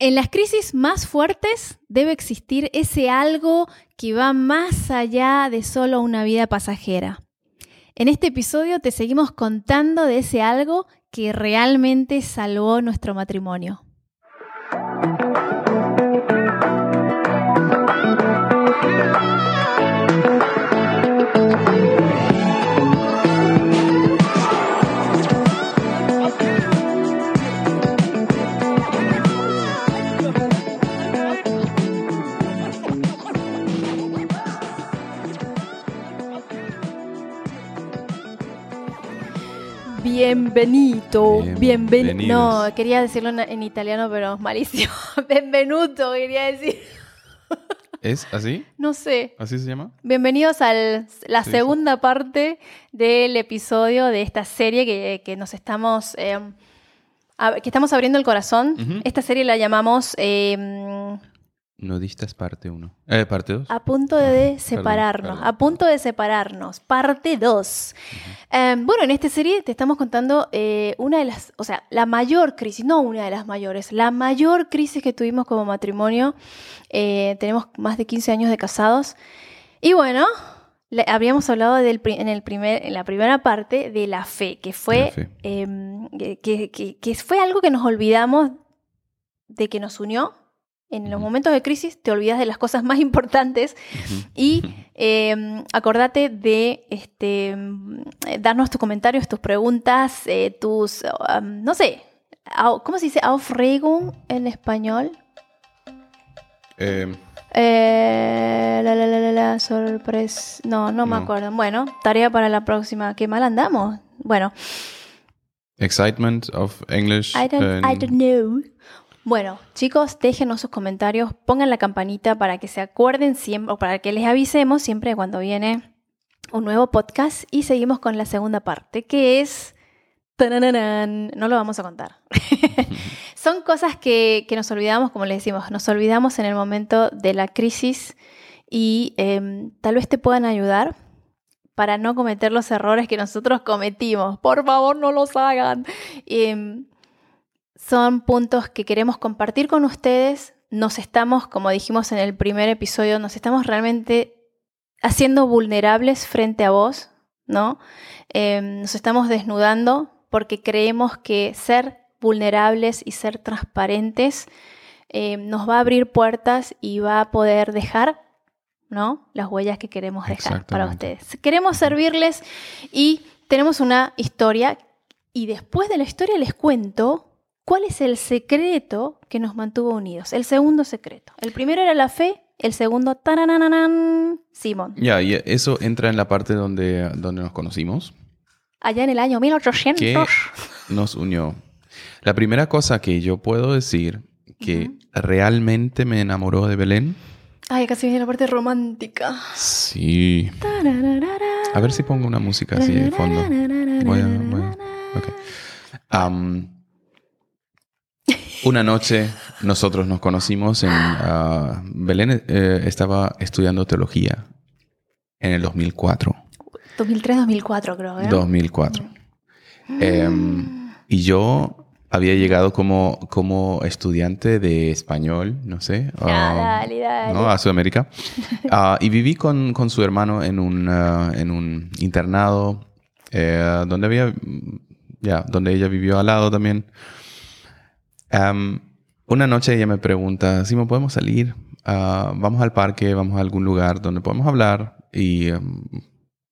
En las crisis más fuertes debe existir ese algo que va más allá de solo una vida pasajera. En este episodio te seguimos contando de ese algo que realmente salvó nuestro matrimonio. Bienvenido, bienvenido. No, quería decirlo en, en italiano, pero es malísimo. Benvenuto, quería decir. ¿Es así? No sé. ¿Así se llama? Bienvenidos a la Sí, segunda parte del episodio de esta serie que, que nos estamos. eh, que estamos abriendo el corazón. Esta serie la llamamos eh, Nudistas parte 1. Eh, parte 2. A punto de separarnos. perdón. A punto de separarnos. Parte 2. Eh, bueno, en esta serie te estamos contando eh, una de las, o sea, la mayor crisis, no una de las mayores, la mayor crisis que tuvimos como matrimonio. Eh, tenemos más de 15 años de casados. Y bueno, le- habíamos hablado del, en, el primer, en la primera parte de la fe, que fue, La fe. eh, que, que- que fue algo que nos olvidamos de que nos unió. En los momentos de crisis te olvidas de las cosas más importantes y eh, acordate de este, darnos tus comentarios, tus preguntas, eh, tus, um, no sé, ¿cómo se dice? Aufregung en español. Eh, Eh, la, la, la, la, la, sorpres... No, no me acuerdo. Bueno, tarea para la próxima. Qué mal andamos. Bueno, excitement of English. I don't, I don't know. Bueno, chicos, déjenos sus comentarios, pongan la campanita para que se acuerden siempre, o para que les avisemos siempre cuando viene un nuevo podcast y seguimos con la segunda parte, que es... No lo vamos a contar. Son cosas que, que nos olvidamos, como les decimos, nos olvidamos en el momento de la crisis y em, tal vez te puedan ayudar para no cometer los errores que nosotros cometimos. Por favor, no los hagan. Em, son puntos que queremos compartir con ustedes. Nos estamos, como dijimos en el primer episodio, nos estamos realmente haciendo vulnerables frente a vos, ¿no? Eh, nos estamos desnudando porque creemos que ser vulnerables y ser transparentes eh, nos va a abrir puertas y va a poder dejar, ¿no? Las huellas que queremos dejar para ustedes. Queremos servirles y tenemos una historia y después de la historia les cuento cuál es el secreto que nos mantuvo unidos. El segundo secreto. El primero era la fe, el segundo, taranananan, Simón. Ya, y eso entra en la parte donde, donde nos conocimos, Allá en el año 1800. que nos unió. La primera cosa que yo puedo decir que Ujú. realmente me enamoró de Belén. Ay, casi viene la parte romántica. Sí. A ver si pongo una música así de fondo. Voy a- voy a- ok. Am, una noche nosotros nos conocimos en ah, Belén eh, estaba estudiando teología en el 2004. 2003-2004 creo, ¿eh? 2004. Em, y yo había llegado como, como estudiante de español, no sé, Ah, ah, dale, dale. ¿no? a Sudamérica. Ah, y viví con, con su hermano en un, ah, en un internado eh, donde había, mm, ya, donde ella vivió al lado también. Una noche ella me pregunta, si podemos salir, Ah, vamos al parque, vamos a algún lugar donde podemos hablar y em,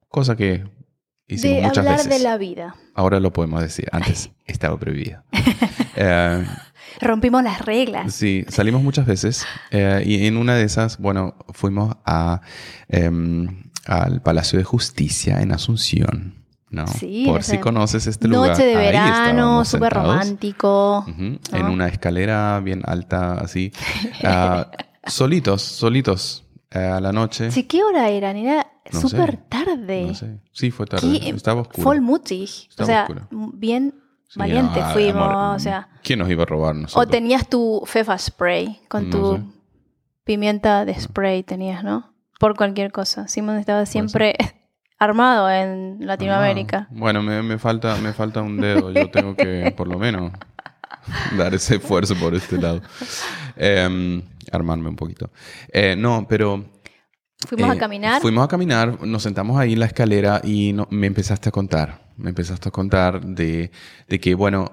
cosa que hicimos de muchas hablar veces. de la vida. Ahora lo podemos decir. Antes estaba prohibido. Eh, Rompimos las reglas. sí, salimos muchas veces. eh, y en una de esas, bueno, fuimos a, em, al Palacio de Justicia en Asunción. ¿No? Sí, Por si conoces este lugar. Noche de verano, súper romántico. En una escalera bien alta, así. Ah, solitos, solitos. eh, a la noche. Sí, ¿qué hora eran? Era No súper tarde. No sé. Sí, fue tarde. ¿Qué? Estaba oscuro. Voll mutig. O sea, oscuro. bien Sí, valiente fuimos. amor, o sea, ¿Quién nos iba a robar o tenías tu fefa spray con tu sé. pimienta de spray, tenías, ¿no? Por cualquier cosa. Simón estaba siempre armado en Latinoamérica. Ah, bueno, me, me falta, me falta un dedo. Yo tengo que, por lo menos. dar ese esfuerzo por este lado. Em, armarme un poquito. Eh, no, pero Fuimos a eh, caminar. Fuimos a caminar, nos sentamos ahí en la escalera y no- me empezaste a contar. Me empezaste a contar de, de que, bueno,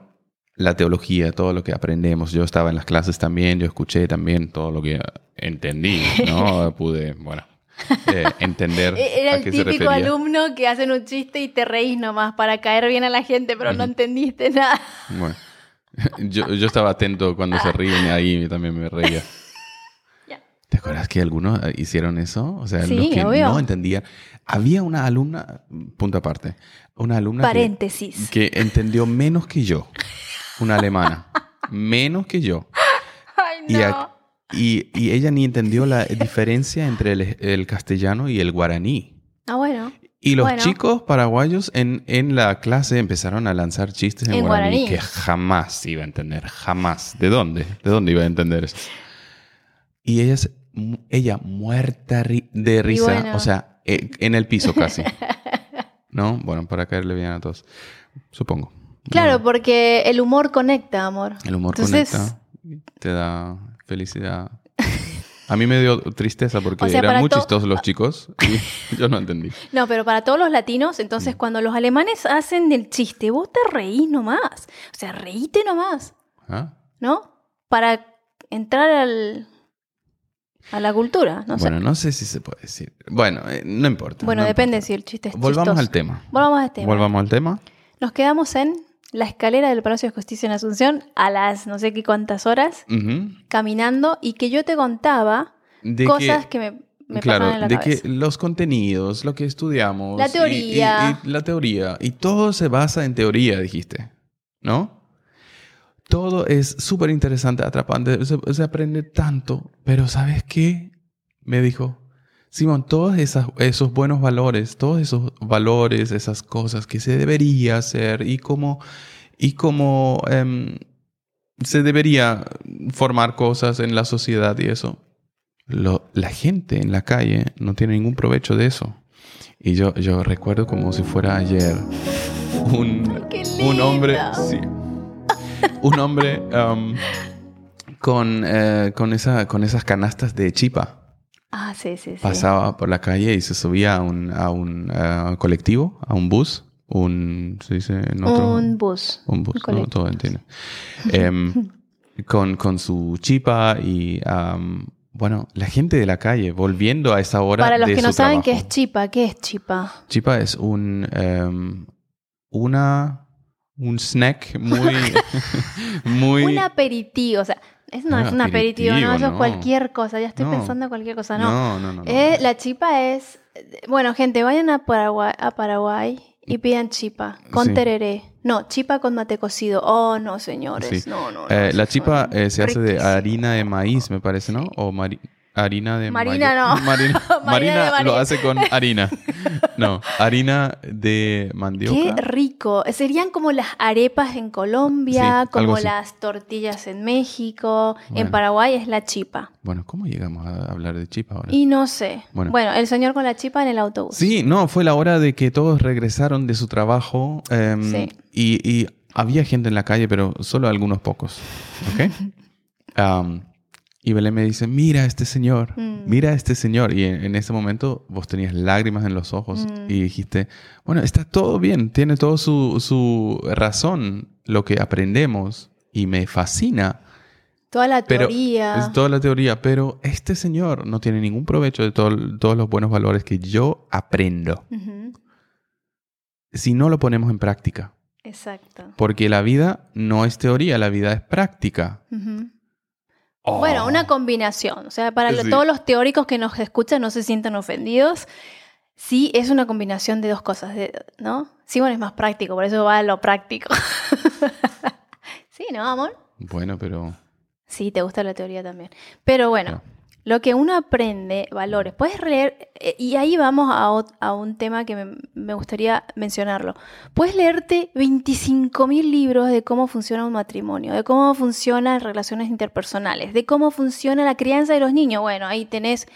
la teología, todo lo que aprendemos. Yo estaba en las clases también, yo escuché también todo lo que entendí, ¿no? Pude, bueno, eh, entender Era a el qué se típico refería. alumno que hacen un chiste y te reís nomás para caer bien a la gente, pero no entendiste nada. Bueno, yo, yo estaba atento cuando se ríen y ahí también me reía. ¿Te acuerdas que algunos eh, hicieron eso? O sea, Sí, los que obvio. no entendían. Había una alumna, punto aparte, una alumna que- Paréntesis. que entendió menos que yo, una alemana, menos que yo. Ay, Y, a- y- y ella ni entendió la diferencia entre el, el castellano y el guaraní. Ah, bueno. Y los Bueno. chicos paraguayos en, en la clase empezaron a lanzar chistes en, En guaraní, guaraní. que jamás iba a entender, jamás. ¿De dónde? ¿De dónde iba a entender eso? Y ella, ella muerta de risa, bueno. o sea, eh, en el piso casi. ¿No? Bueno, para caerle bien a todos, supongo. Claro, porque el humor conecta, amor. El humor Entonces, conecta, te da felicidad. A mí me dio tristeza porque O sea, eran muy to- chistosos los chicos y yo no entendí. No, pero para todos los latinos, Mm. entonces cuando los alemanes hacen el chiste, vos te reís nomás. O sea, reíte nomás, ¿Ah? ¿no? Para entrar al, a la cultura, no bueno, sé. no sé si se puede decir. Bueno, eh, no importa. Bueno, no depende importa. si el chiste es Volvamos chistoso. al tema. Volvamos al tema. Volvamos al tema. Nos quedamos en la escalera del Palacio de Justicia en Asunción a las no sé qué cuántas horas, caminando, y que yo te contaba De cosas que, que, me, me claro, pasaban en la de cabeza. que los contenidos, lo que estudiamos. La y- y- teoría. y la teoría. Y todo se basa en teoría, dijiste. ¿No? Todo es súper interesante, atrapante. Se, se aprende tanto. Pero ¿sabes qué? Me dijo. Simón, todos esas, esos buenos valores, todos esos valores, esas cosas que se debería hacer y cómo, y cómo em, se debería formar cosas en la sociedad y eso. Lo- la gente en la calle no tiene ningún provecho de eso. Y yo, yo recuerdo como si fuera ayer un, un hombre, sí, un hombre um, con, eh, con, esa, con esas canastas de chipa. Ah, sí, sí, sí. Pasaba por la calle y se subía a un, a un eh, colectivo, a un bus, un, ¿se dice en otro? Un bus. Un bus, Un ¿no? Todo entiende. Em, con, con su chipa y, am, bueno, la gente de la calle volviendo a esa hora Para los de que no saben qué es chipa, ¿qué es chipa? Chipa es un, em, una, un snack muy, muy... Un aperitivo, o sea, es, no es un aperitivo, no, eso es cualquier cosa, ya estoy pensando en cualquier cosa, no. no, no. Eh, la chipa es, bueno, gente, vayan a Paraguay, a Paraguay y pidan chipa con Sí. tereré. No, chipa con mate cocido. Oh, no, señores, Sí. no, no. Eh, la eso chipa eh, se hace de harina de maíz, me parece, ¿no? O mari- harina de Marina no. Marina, Marina Marina de María. lo hace con harina. No, harina de mandioca. Qué rico. Serían como las arepas en Colombia, Sí, como las tortillas en México. En. Paraguay es la chipa. Bueno, ¿cómo llegamos a hablar de chipa ahora? Y no sé. Bueno. Bueno. el señor con la chipa en el autobús. Sí, no, fue la hora de que todos regresaron de su trabajo em, Sí. y, y había gente en la calle, pero solo algunos pocos. ¿Ok? Am, y Belén me dice, mira a este señor, Mm. mira a este señor. Y en, en ese momento vos tenías lágrimas en los ojos Mm. y dijiste, bueno, está todo bien, tiene todo su, su razón lo que aprendemos y me fascina. Toda la Pero teoría. es toda la teoría, pero este señor no tiene ningún provecho de todo- todos los buenos valores que yo aprendo si no lo ponemos en práctica. Exacto. Porque la vida no es teoría, la vida es práctica. Oh. Bueno, una combinación. O sea, para lo- todos los teóricos que nos escuchan no se sientan ofendidos. Sí, es una combinación de dos cosas, ¿no? Sí, bueno, es más práctico, por eso va a lo práctico. sí, ¿no, amor? Bueno, pero... Sí, te gusta la teoría también. Pero bueno, No. Lo que uno aprende, valores, puedes leer, eh, y ahí vamos a, un tema que me, me gustaría mencionarlo. Puedes leerte 25.000 libros de cómo funciona un matrimonio, de cómo funcionan relaciones interpersonales, de cómo funciona la crianza de los niños. Bueno, ahí tenés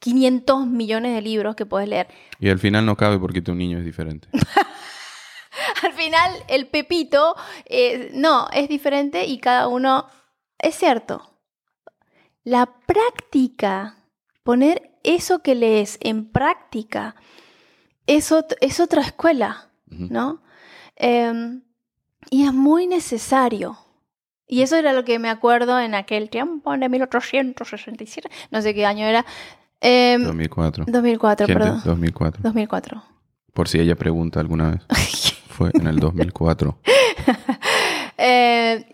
500 millones de libros que puedes leer. Y al final no cabe porque tu niño es diferente. al final el pepito, eh, no, es diferente y cada uno, es cierto. La práctica, poner eso que lees en práctica, es, es otra escuela, ¿no? Em, y es muy necesario. Y eso era lo que me acuerdo en aquel tiempo, de 1867, no sé qué año era. 2004. 2004, perdón. 2004. 2004. Por si ella pregunta alguna vez. Fue en el 2004. eh,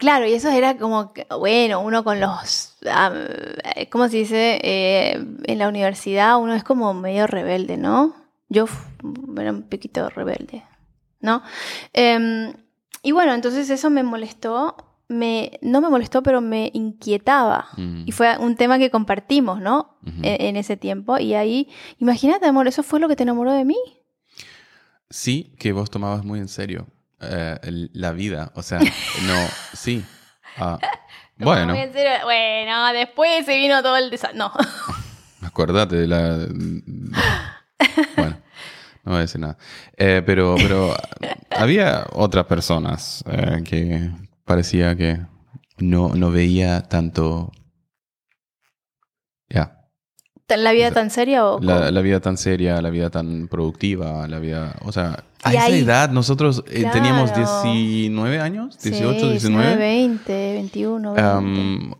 claro, y eso era como, bueno, uno con los, ¿cómo se dice? Eh, en la universidad uno es como medio rebelde, ¿no? Yo era un poquito rebelde, ¿no? Em, y bueno, entonces eso me molestó me, no me molestó, pero me inquietaba. Mm. Y fue un tema que compartimos, ¿no? E, en, ese tiempo. Y ahí, imagínate, amor, ¿eso fue lo que te enamoró de mí? Sí, que vos tomabas muy en serio eh, la vida. O sea, no, sí. Ah, bueno. Bueno, después se vino todo el desastre. No. Acuérdate de la. Bueno. No voy a decir nada. Eh, pero, pero había otras personas eh, que, parecía que no, no veía tanto... ¿La vida tan seria o...? La, vida tan seria, la vida tan productiva, la vida... O sea, a esa edad nosotros eh, teníamos 19 años, 18, 19. 20, 21, 20.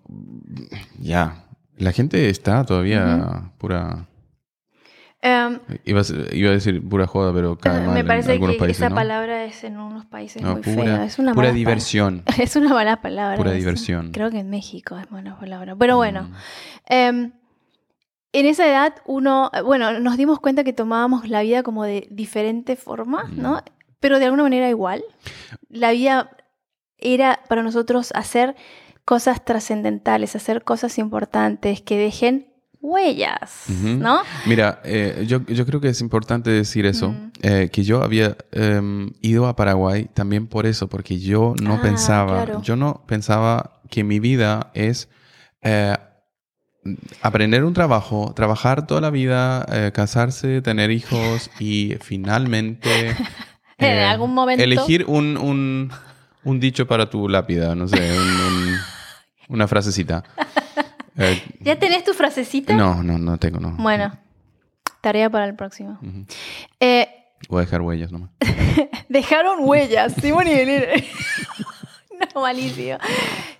ya, la gente está todavía pura Um, iba, a decir pura joda, pero cada Me parece en que esa palabra es en unos países muy pura, Es una pura diversión. Es una mala palabra. Pura diversión. Creo que en México es buena palabra. Pero bueno, mm. em, en esa edad uno, bueno, nos dimos cuenta que tomábamos la vida como de diferente forma, mm. ¿no? Pero de alguna manera igual. La vida era para nosotros hacer cosas trascendentales, hacer cosas importantes que dejen huellas, ¿no? Mira, eh, yo, creo que es importante decir eso, eh, que yo había em, ido a Paraguay también por eso, porque yo no ah, pensaba, yo no pensaba que mi vida es eh, aprender un trabajo, trabajar toda la vida, casarse, tener hijos y finalmente... en algún momento... Elegir un, dicho para tu lápida, no sé, una frasecita. Eh, ¿Ya tenés tu frasecita? No, no, no tengo, no. Bueno, tarea para el próximo. Eh, Voy a dejar huellas nomás. Dejaron huellas, Simón y no, malísimo.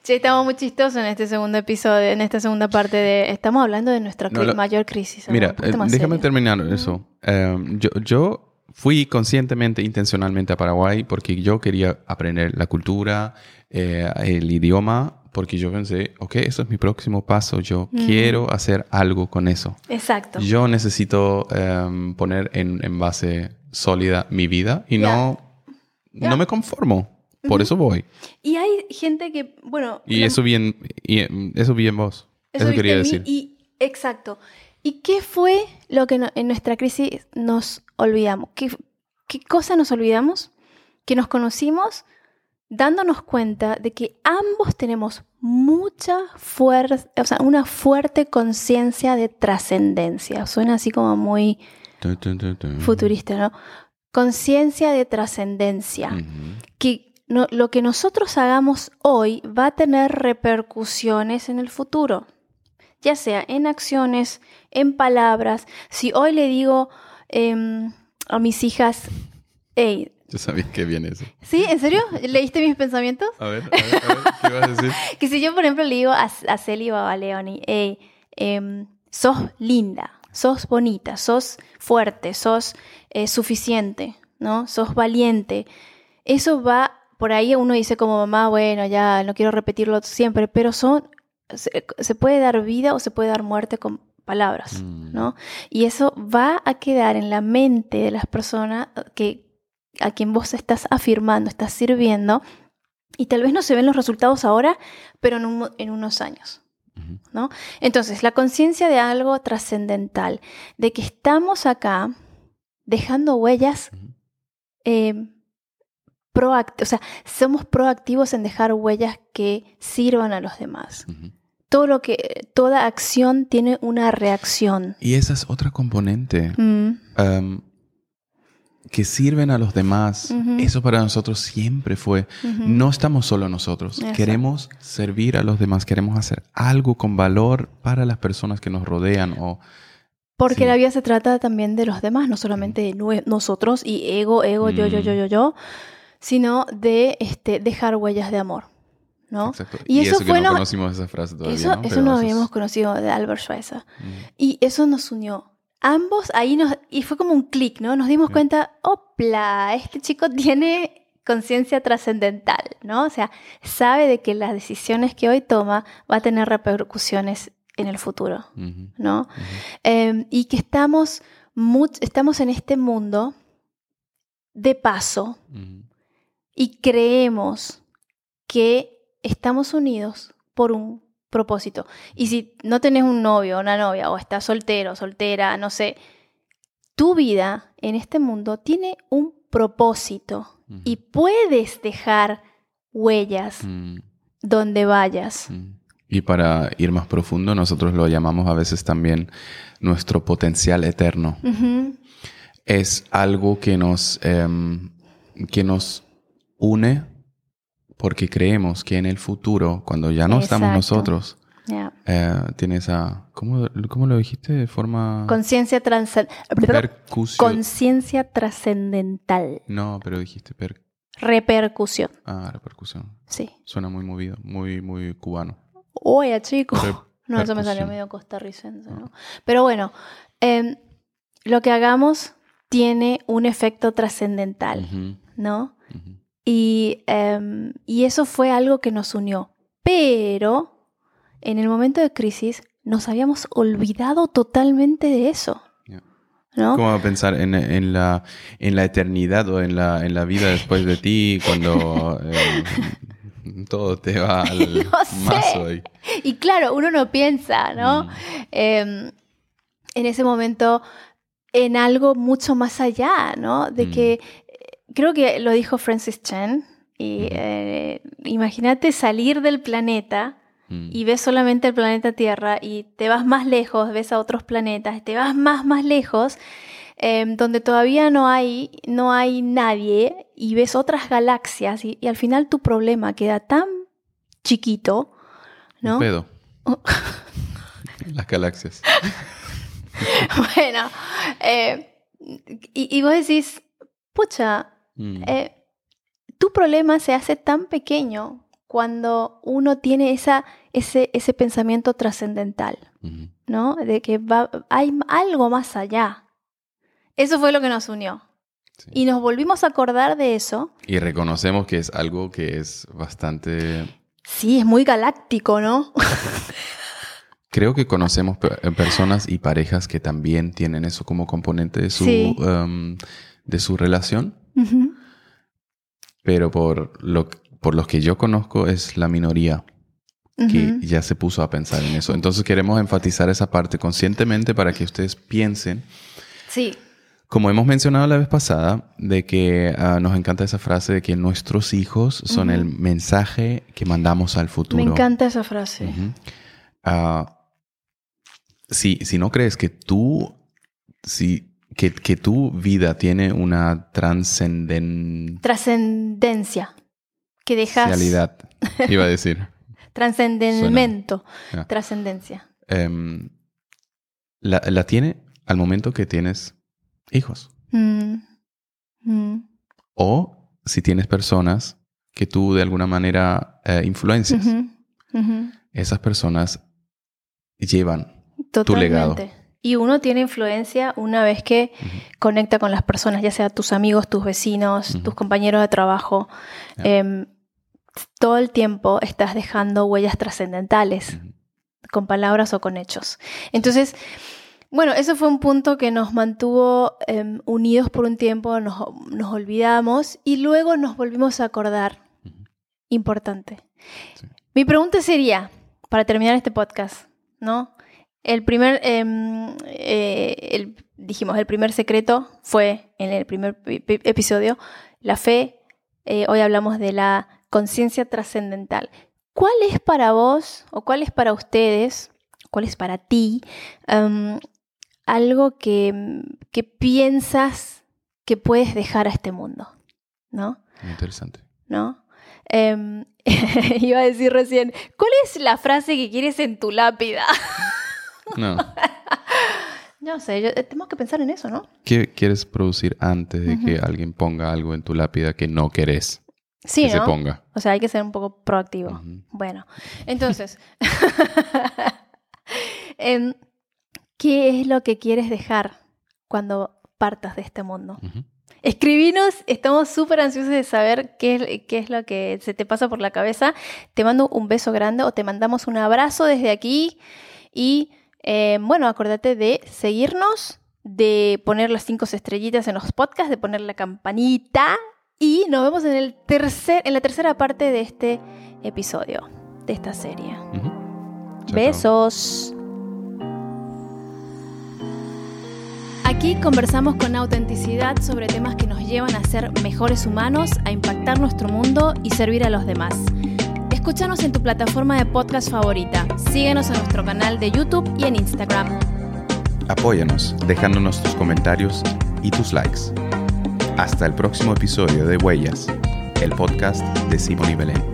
Che, estamos muy chistosos en este segundo episodio, en esta segunda parte de... Estamos hablando de nuestra mayor crisis. Mira, eh, déjame terminar eso. yo, yo fui conscientemente, intencionalmente a Paraguay porque yo quería aprender la cultura, el idioma porque yo pensé, ok, eso es mi próximo paso, yo quiero hacer algo con eso. Exacto. Yo necesito em, poner en, base sólida mi vida y no, no me conformo. Por eso voy. Y hay gente que, bueno... Y eso bien, y em, eso bien vos. Eso, quería decir. Y, exacto. ¿Y qué fue lo que en nuestra crisis nos olvidamos? ¿Qué, ¿Qué cosa nos olvidamos? Que nos conocimos dándonos cuenta de que ambos tenemos mucha fuerza, o sea, una fuerte conciencia de trascendencia. Suena así como muy futurista, ¿no? Conciencia de trascendencia. Que lo que nosotros hagamos hoy va a tener repercusiones en el futuro, ya sea en acciones, en palabras. Si hoy le digo em, a mis hijas, hey, yo sabía que viene eso. ¿Sí? ¿En serio? ¿Leíste mis pensamientos? A ver, a ver, a ver ¿qué vas a decir? que si yo, por ejemplo, le digo a, a Celi o a Leonie, hey, em, sos linda, sos bonita, sos fuerte, sos eh, suficiente, ¿no? Sos valiente. Eso va, por ahí uno dice como mamá, bueno, ya no quiero repetirlo siempre, pero son, se, puede dar vida o se puede dar muerte con palabras, mm. ¿no? Y eso va a quedar en la mente de las personas que a quien vos estás afirmando, estás sirviendo, y tal vez no se ven los resultados ahora, pero en, unos años. ¿no? Entonces, la conciencia de algo trascendental, de que estamos acá dejando huellas eh, o sea, somos proactivos en dejar huellas que sirvan a los demás. Todo lo que, toda acción tiene una reacción. Y esa es otra componente. Mm. que sirven a los demás. Ujú. Eso para nosotros siempre fue. Ujú. No estamos solo nosotros. Exacto. Queremos servir a los demás. Queremos hacer algo con valor para las personas que nos rodean. O, Porque Sí. la vida se trata también de los demás, no solamente de nosotros y ego, ego, yo, yo, yo, yo, yo, sino de este, dejar huellas de amor, ¿no? Exacto. Y Y, eso eso, fue que no no- conocimos esa frase todavía. Eso, ¿no? eso no es- habíamos conocido de Albert Schweitzer. Mm. Y eso nos unió. Ambos ahí nos... Y fue como un clic, ¿no? Nos dimos Sí. cuenta, opla, este chico tiene conciencia trascendental, ¿no? O sea, sabe de que las decisiones que hoy toma va a tener repercusiones en el futuro, ¿no? Eh, y que estamos, estamos en este mundo de paso. Y creemos que estamos unidos por un propósito. Y si no tenés un novio o una novia, o estás soltero, soltera, no sé, tu vida en este mundo tiene un propósito y puedes dejar huellas Mm, donde vayas. mm. Y para ir más profundo, nosotros lo llamamos a veces también nuestro potencial eterno. Es algo que nos, em, que nos une porque creemos que en el futuro, cuando ya no estamos nosotros, eh, tiene esa... ¿cómo, ¿Cómo lo dijiste? De forma... Conciencia percusión. Conciencia trascendental. No, pero dijiste per... Repercusión. Ah, repercusión. Sí. Suena muy movido, muy, muy cubano. Oye, chico. Re- No, eso me salió medio costarricense, ¿no? Pero bueno, em, lo que hagamos tiene un efecto trascendental, ¿no? ujú. Y, em, y eso fue algo que nos unió. Pero en el momento de crisis nos habíamos olvidado totalmente de eso. ¿Cómo va a pensar en, en la, en la eternidad o en la, en la vida después de ti cuando eh, todo te va al No sé. mazo? Y claro, uno no piensa, ¿no? Mm, em, en ese momento en algo mucho más allá, ¿no? De Mm. que creo que lo dijo Francis Chen. Y eh, imagínate salir del planeta mm, y ves solamente el planeta Tierra y te vas más lejos, ves a otros planetas, te vas más, más lejos, em, donde todavía no hay, no hay nadie y ves otras galaxias y, y al final tu problema queda tan chiquito, un ¿no? pedo. Oh. Las galaxias. Bueno, eh, y, y vos decís, pucha, Mm, eh, tu problema se hace tan pequeño cuando uno tiene esa, ese, ese pensamiento trascendental. ¿no? De que va, hay algo más allá. Eso fue lo que nos unió. Sí. Y nos volvimos a acordar de eso. Y reconocemos que es algo que es bastante... Sí, es muy galáctico, ¿no? Creo que conocemos eh, personas y parejas que también tienen eso como componente de su, Sí. em, de su relación. Pero por, lo, por los que yo conozco es la minoría que ya se puso a pensar en eso. Entonces queremos enfatizar esa parte conscientemente para que ustedes piensen, Sí, como hemos mencionado la vez pasada, de que ah, nos encanta esa frase de que nuestros hijos son el mensaje que mandamos al futuro. me encanta esa frase. Ujú. Ah, si, si no crees que tú, si, que, que tu vida tiene una trascendencialidad, Trascendencia. Que dejas... iba a decir. Trascendemento. Ya. Trascendencia. Em, la, la tiene al momento que tienes hijos. Mm. Mm. O si tienes personas que tú de alguna manera eh, influencias. Esas personas llevan. Totalmente. legado. Y uno tiene influencia una vez que conecta con las personas, ya sea tus amigos, tus vecinos, tus compañeros de trabajo. Em, todo el tiempo estás dejando huellas trascendentales, con palabras o con hechos. Entonces, bueno, eso fue un punto que nos mantuvo em, unidos por un tiempo, nos, nos olvidamos y luego nos volvimos a acordar. Importante. Sí. Mi pregunta sería, para terminar este podcast, ¿no? El primer, em, eh, el- dijimos, el primer secreto fue en el primer pi- pi- episodio, la fe. Eh, hoy hablamos de la conciencia trascendental. ¿Cuál es para vos o cuál es para ustedes, cuál es para ti, em, algo que, que piensas que puedes dejar a este mundo, ¿no? Interesante. ¿No? Em, iba a decir recién, ¿cuál es la frase que quieres en tu lápida? No. no sé, yo- eh, tenemos que pensar en eso, ¿no? ¿Qué quieres producir antes de que alguien ponga algo en tu lápida que no querés Sí, que se ¿no? ponga? O sea, hay que ser un poco proactivo. Bueno, entonces, em, ¿qué es lo que quieres dejar cuando partas de este mundo? Escribinos, estamos súper ansiosos de saber qué es, qué es lo que se te pasa por la cabeza. Te mando un beso grande o te mandamos un abrazo desde aquí. Y eh, bueno, acuérdate de seguirnos, de poner las cinco estrellitas en los podcasts, de poner la campanita. Y nos vemos en, el tercer, en la tercera parte de este episodio, de esta serie. Chao. Besos. Aquí conversamos con autenticidad sobre temas que nos llevan a ser mejores humanos, a impactar nuestro mundo y servir a los demás. Escúchanos en tu plataforma de podcast favorita. Síguenos en nuestro canal de YouTube y en Instagram. Apóyanos dejándonos tus comentarios y tus likes. Hasta el próximo episodio de Huellas, el podcast de Simón y Belén.